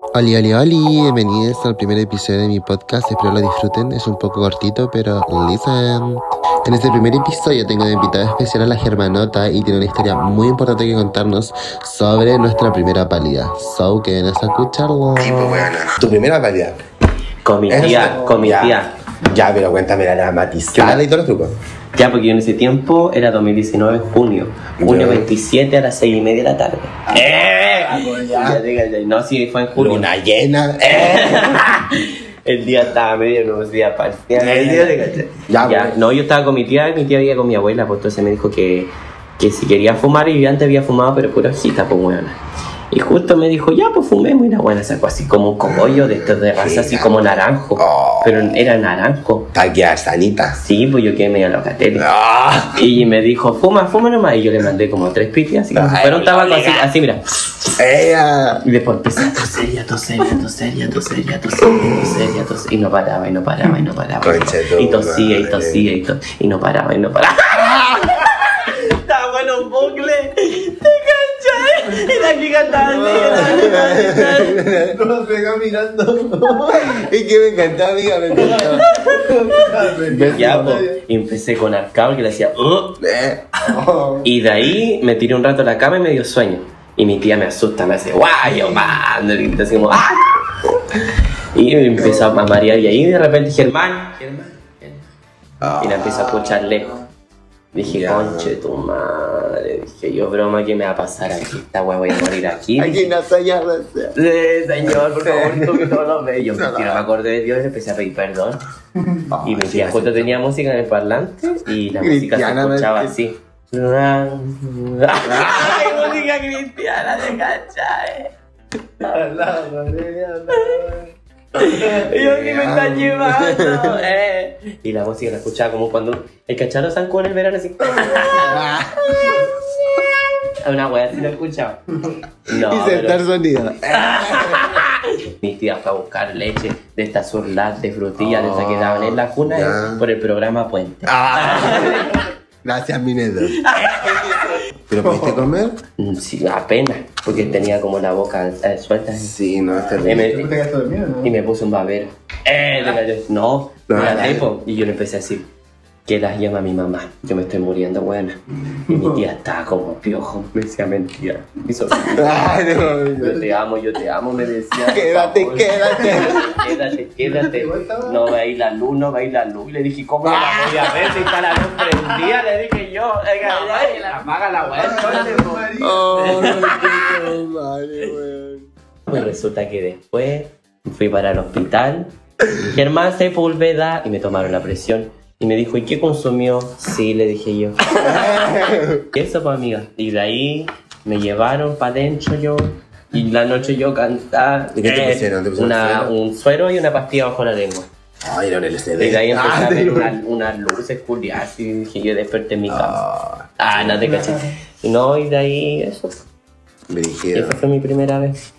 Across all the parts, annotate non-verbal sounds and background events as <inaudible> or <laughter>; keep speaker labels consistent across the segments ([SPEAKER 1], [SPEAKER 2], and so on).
[SPEAKER 1] Hola, hola, hola, bienvenidos al primer episodio de mi podcast, espero lo disfruten, es un poco cortito, pero listen. En este primer episodio tengo de invitada especial a la Germanota y tiene una historia muy importante que contarnos sobre nuestra primera pálida. So, que ven a escucharlo.
[SPEAKER 2] Tu primera pálida.
[SPEAKER 3] Con mi
[SPEAKER 2] Eso
[SPEAKER 3] tía,
[SPEAKER 2] es-
[SPEAKER 3] con mi
[SPEAKER 2] ya.
[SPEAKER 3] tía.
[SPEAKER 2] Ya, pero cuéntame la dramatizada
[SPEAKER 3] Ya.
[SPEAKER 2] y todos los trucos.
[SPEAKER 3] Ya, porque yo en ese tiempo era 2019, junio. Junio
[SPEAKER 2] Ya.
[SPEAKER 3] 27 a las 6 y media de la tarde. ¡Eh!
[SPEAKER 2] ya.
[SPEAKER 3] Ya. No, sí, fue en junio.
[SPEAKER 2] Luna llena. Eh. <laughs>
[SPEAKER 3] El día estaba medio nuevo, día parcial. El día de
[SPEAKER 2] Ya,
[SPEAKER 3] ya,
[SPEAKER 2] pues.
[SPEAKER 3] no, yo estaba con mi tía y mi tía vivía con mi abuela, pues entonces me dijo que, que si quería fumar y yo antes había fumado, pero pura hojita, pues bueno. Y justo me dijo, ya, pues fumemos y la buena sacó así como un cogollo de estos de raza, así como naranjo.
[SPEAKER 2] Oh.
[SPEAKER 3] Pero era naranjo.
[SPEAKER 2] Está quedada sanita.
[SPEAKER 3] Sí, pues yo quedé medio loca, tele.
[SPEAKER 2] Ah.
[SPEAKER 3] Y me dijo, fuma, fuma nomás. Y yo le mandé como tres pitis, así fuera un tabaco, así, así, mira.
[SPEAKER 2] Ella.
[SPEAKER 3] Y después empecé a toser, y a toser, y a toser, y a toser, y a toser, y a toser, y a toser. Y no paraba, y no paraba, y no paraba. Y tosía, y tosía, y, to- y no paraba, y no paraba. <laughs> Estaba bueno un bucle. Y la chica-
[SPEAKER 2] Nos pega mirando. Es que me encantó, amiga, me encantó.
[SPEAKER 3] Ya, pues, y empecé con arcado que le decía, "Uh".
[SPEAKER 2] Eh.
[SPEAKER 3] Y de ahí me tiré un rato a la cama y me dio sueño. Y mi tía me asusta, me hace guay, yo mando, y así como, ¡ah! Y me empezó a marear y ahí de repente Germán, Germán, Germán. Y la empecé a escuchar lejos. Dije,
[SPEAKER 2] Ya.
[SPEAKER 3] conche tu madre. Dije, yo broma, ¿qué me va a pasar aquí? Esta weá voy a morir aquí. <laughs>
[SPEAKER 2] Aquí no no sé.
[SPEAKER 3] Sí, señor, por favor, tú que no lo ves. Yo mentira, me acordé de Dios y empecé a pedir perdón. Y mi tía justo tenía música en el parlante y la música se escuchaba así. <laughs> ¡Ay, música cristiana de cachai! Y yo que me están llevando, <laughs> eh. Y la música la escuchaba como cuando el cacharo zancó en el verano así. <laughs> <laughs> Una wea así la escuchaba. No,
[SPEAKER 2] Y
[SPEAKER 3] pero-
[SPEAKER 2] sentar sonido.
[SPEAKER 3] mi tía fue a buscar leche de estas surlat de frutillas de esas que daban en la cuna por el programa Puente.
[SPEAKER 2] Ah. Gracias, Minedo. ¿Pero pudiste <laughs> comer?
[SPEAKER 3] Sí, apenas, porque tenía como la boca eh, suelta.
[SPEAKER 2] Sí, no, está
[SPEAKER 3] Y
[SPEAKER 2] bien.
[SPEAKER 3] me, y me puse un babero. Eh, gallo. no,
[SPEAKER 2] No,
[SPEAKER 3] era
[SPEAKER 2] no.
[SPEAKER 3] tipo. Y yo le empecé a decir, que las llama mi mamá. Yo me estoy muriendo, buena. Y mi tía estaba como piojo, me decía mentira. Y so- <laughs>
[SPEAKER 2] Ay, no,
[SPEAKER 3] yo te amo, yo te amo, me decía. <laughs>
[SPEAKER 2] Quédate, quédate.
[SPEAKER 3] Quédate, quédate. No va a ir la luz, no va a ir la luz. Y le dije, ¿cómo la voy a ver si está la luz prendida? Le dije yo, "Oiga, ya, apaga la weá. entonces, po".
[SPEAKER 2] Oh, qué madre, weón.
[SPEAKER 3] Pues resulta que después fui para el hospital. Germán Sepúlveda y me tomaron la presión. Y me dijo, ¿y qué consumió? Sí, le dije yo. ¿Y <laughs> eso, pues, amiga? Y de ahí me llevaron para adentro yo. Y la noche yo cantaba.
[SPEAKER 2] ¿Y qué te pusieron? ¿Te pusieron
[SPEAKER 3] una-
[SPEAKER 2] suero?
[SPEAKER 3] un suero y una pastilla bajo la lengua.
[SPEAKER 2] Ay, era un
[SPEAKER 3] Y
[SPEAKER 2] LCD.
[SPEAKER 3] de ahí empecé
[SPEAKER 2] Ah,
[SPEAKER 3] a ver una- luces culiadas y dije, yo desperté en mi cama.
[SPEAKER 2] Ah,
[SPEAKER 3] Ah, no te caché. Y no, y de ahí eso.
[SPEAKER 2] Brígido.
[SPEAKER 3] Esa fue mi primera vez.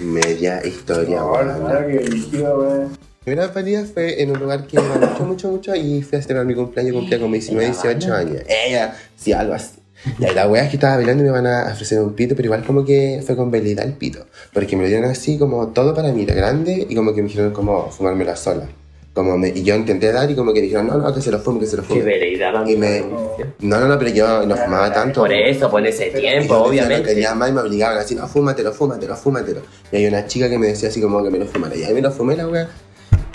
[SPEAKER 2] Media historia, weón. Primera pálida fue en un lugar que iba mucho, mucho, mucho y fui a celebrar mi cumpleaños, cumplía como 19, 18 años. Ella, sí, algo así. Y ahí la wea es que estaba bailando y me van a ofrecer un pito, pero igual como que fue con velidad el pito. Porque me lo dieron así como todo para mí, era grande y como que me dijeron como fumármela sola. Como me, y yo intenté dar y como que dijeron, no, no, que se lo fume, que se lo
[SPEAKER 3] Qué
[SPEAKER 2] fume.
[SPEAKER 3] veredad,
[SPEAKER 2] Y me... No, no, no, pero yo no fumaba tanto.
[SPEAKER 3] Por eso, por ese tiempo, obviamente.
[SPEAKER 2] quería más y me obligaban así, no, fúmatelo, fúmatelo, fúmatelo. Y hay una chica que me decía así como que me lo fumara. Y ahí me lo fumé la wea.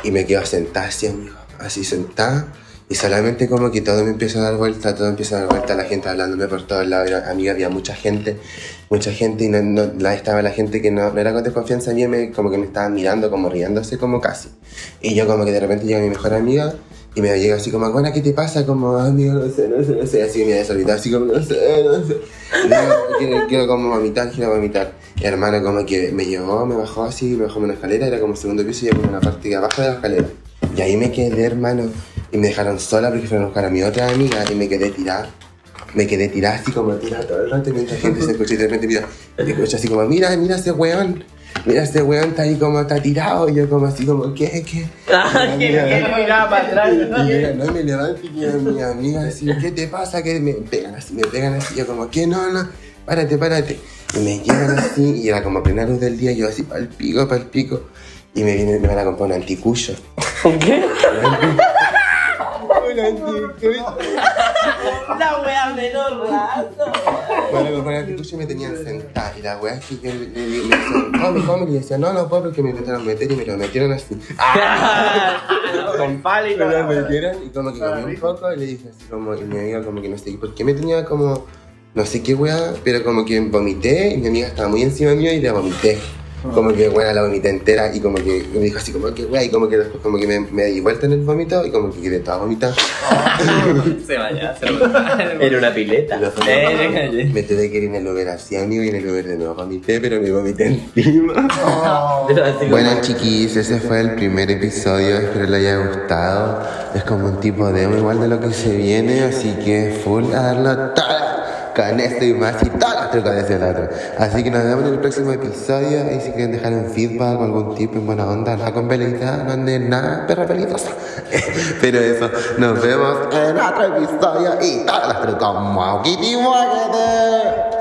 [SPEAKER 2] Y me quedo sentada así, amigo. Así sentada. Y solamente como que todo me empieza a dar vuelta, todo empieza a dar vuelta, la gente hablándome por todos lados. Era- Amiga, había mucha gente, mucha gente. Y no, no- la, estaba la gente que no, no era con desconfianza mía, me, como que me estaban mirando, como riéndose, como casi. Y yo como que de repente llega mi mejor amiga y me llega así como, bueno, ¿qué te pasa? Como, amigo, no sé, no sé, no sé. Así me desorbitado, así como, no sé, no sé. Y digo, quiero, quiero como vomitar, quiero vomitar. Y hermano como que me llevó, me bajó así, me bajó en una escalera, era como segundo piso y yo como en la parte de abajo de la escalera. Y ahí me quedé, hermano, y me dejaron sola porque fueron a buscar a mi otra amiga y me quedé tirada. Me quedé tirada así como tirada todo el rato mientras gente se escucha y de repente mira, escucha así como, mira, mira ese weón. Mira ese weón está ahí como está tirado y yo como así como, ¿qué? ¿Qué? <laughs>
[SPEAKER 3] Ah, que que miraba para atrás.
[SPEAKER 2] Y llega, no me levanto y mi amiga así, ¿qué te pasa? Que me pegan así, me pegan así, yo como, ¿qué? No, no, párate, párate. Y me llegan así, y era como plena luz del día, yo así, pa'l pico, pa'l pico. Y me, viene, me van a comprar un anticucho.
[SPEAKER 3] ¿Con qué? <laughs>
[SPEAKER 2] Un anticucho.
[SPEAKER 3] La wea menor rato.
[SPEAKER 2] Bueno, anticucho y me tenían sentada. Y la weá es que yo le, le, le, me decían, come, come. Y decía, no, no puedo porque me intentaron meter y me lo metieron así. <laughs>
[SPEAKER 3] Con palo y
[SPEAKER 2] Me lo metieron y como que comí un poco y le dije así como, y mi amiga como que no sé, ¿por qué me tenía como, no sé qué weá, pero como que vomité y mi amiga estaba muy encima mío y la vomité. Como que weá la vomité entera y como que me dijo así como que weá y como que después como que me, me di vuelta en el vómito y como que quedé toda vomitada. <laughs>
[SPEAKER 4] Se vaya, se vaya. <laughs>
[SPEAKER 3] Era una pileta.
[SPEAKER 2] Y
[SPEAKER 3] Eh,
[SPEAKER 2] me tuve que ir en el Uber así amigo y en el Uber de nuevo vomité, pero me vomité encima. <laughs>
[SPEAKER 1] Bueno chiquis, ese fue el primer episodio, espero les haya gustado. Es como un tipo demo igual de lo que se viene, así que full a darlo todo con esto y más y todas las trucos de ese lado. Así que nos vemos en el próximo episodio y si quieren dejar un feedback o algún tipo en buena onda, nada con velita, no anden nada perra peligrosa. <laughs> Pero eso, nos vemos en otro episodio y todas las trucos. Muau, kitty, muaquete.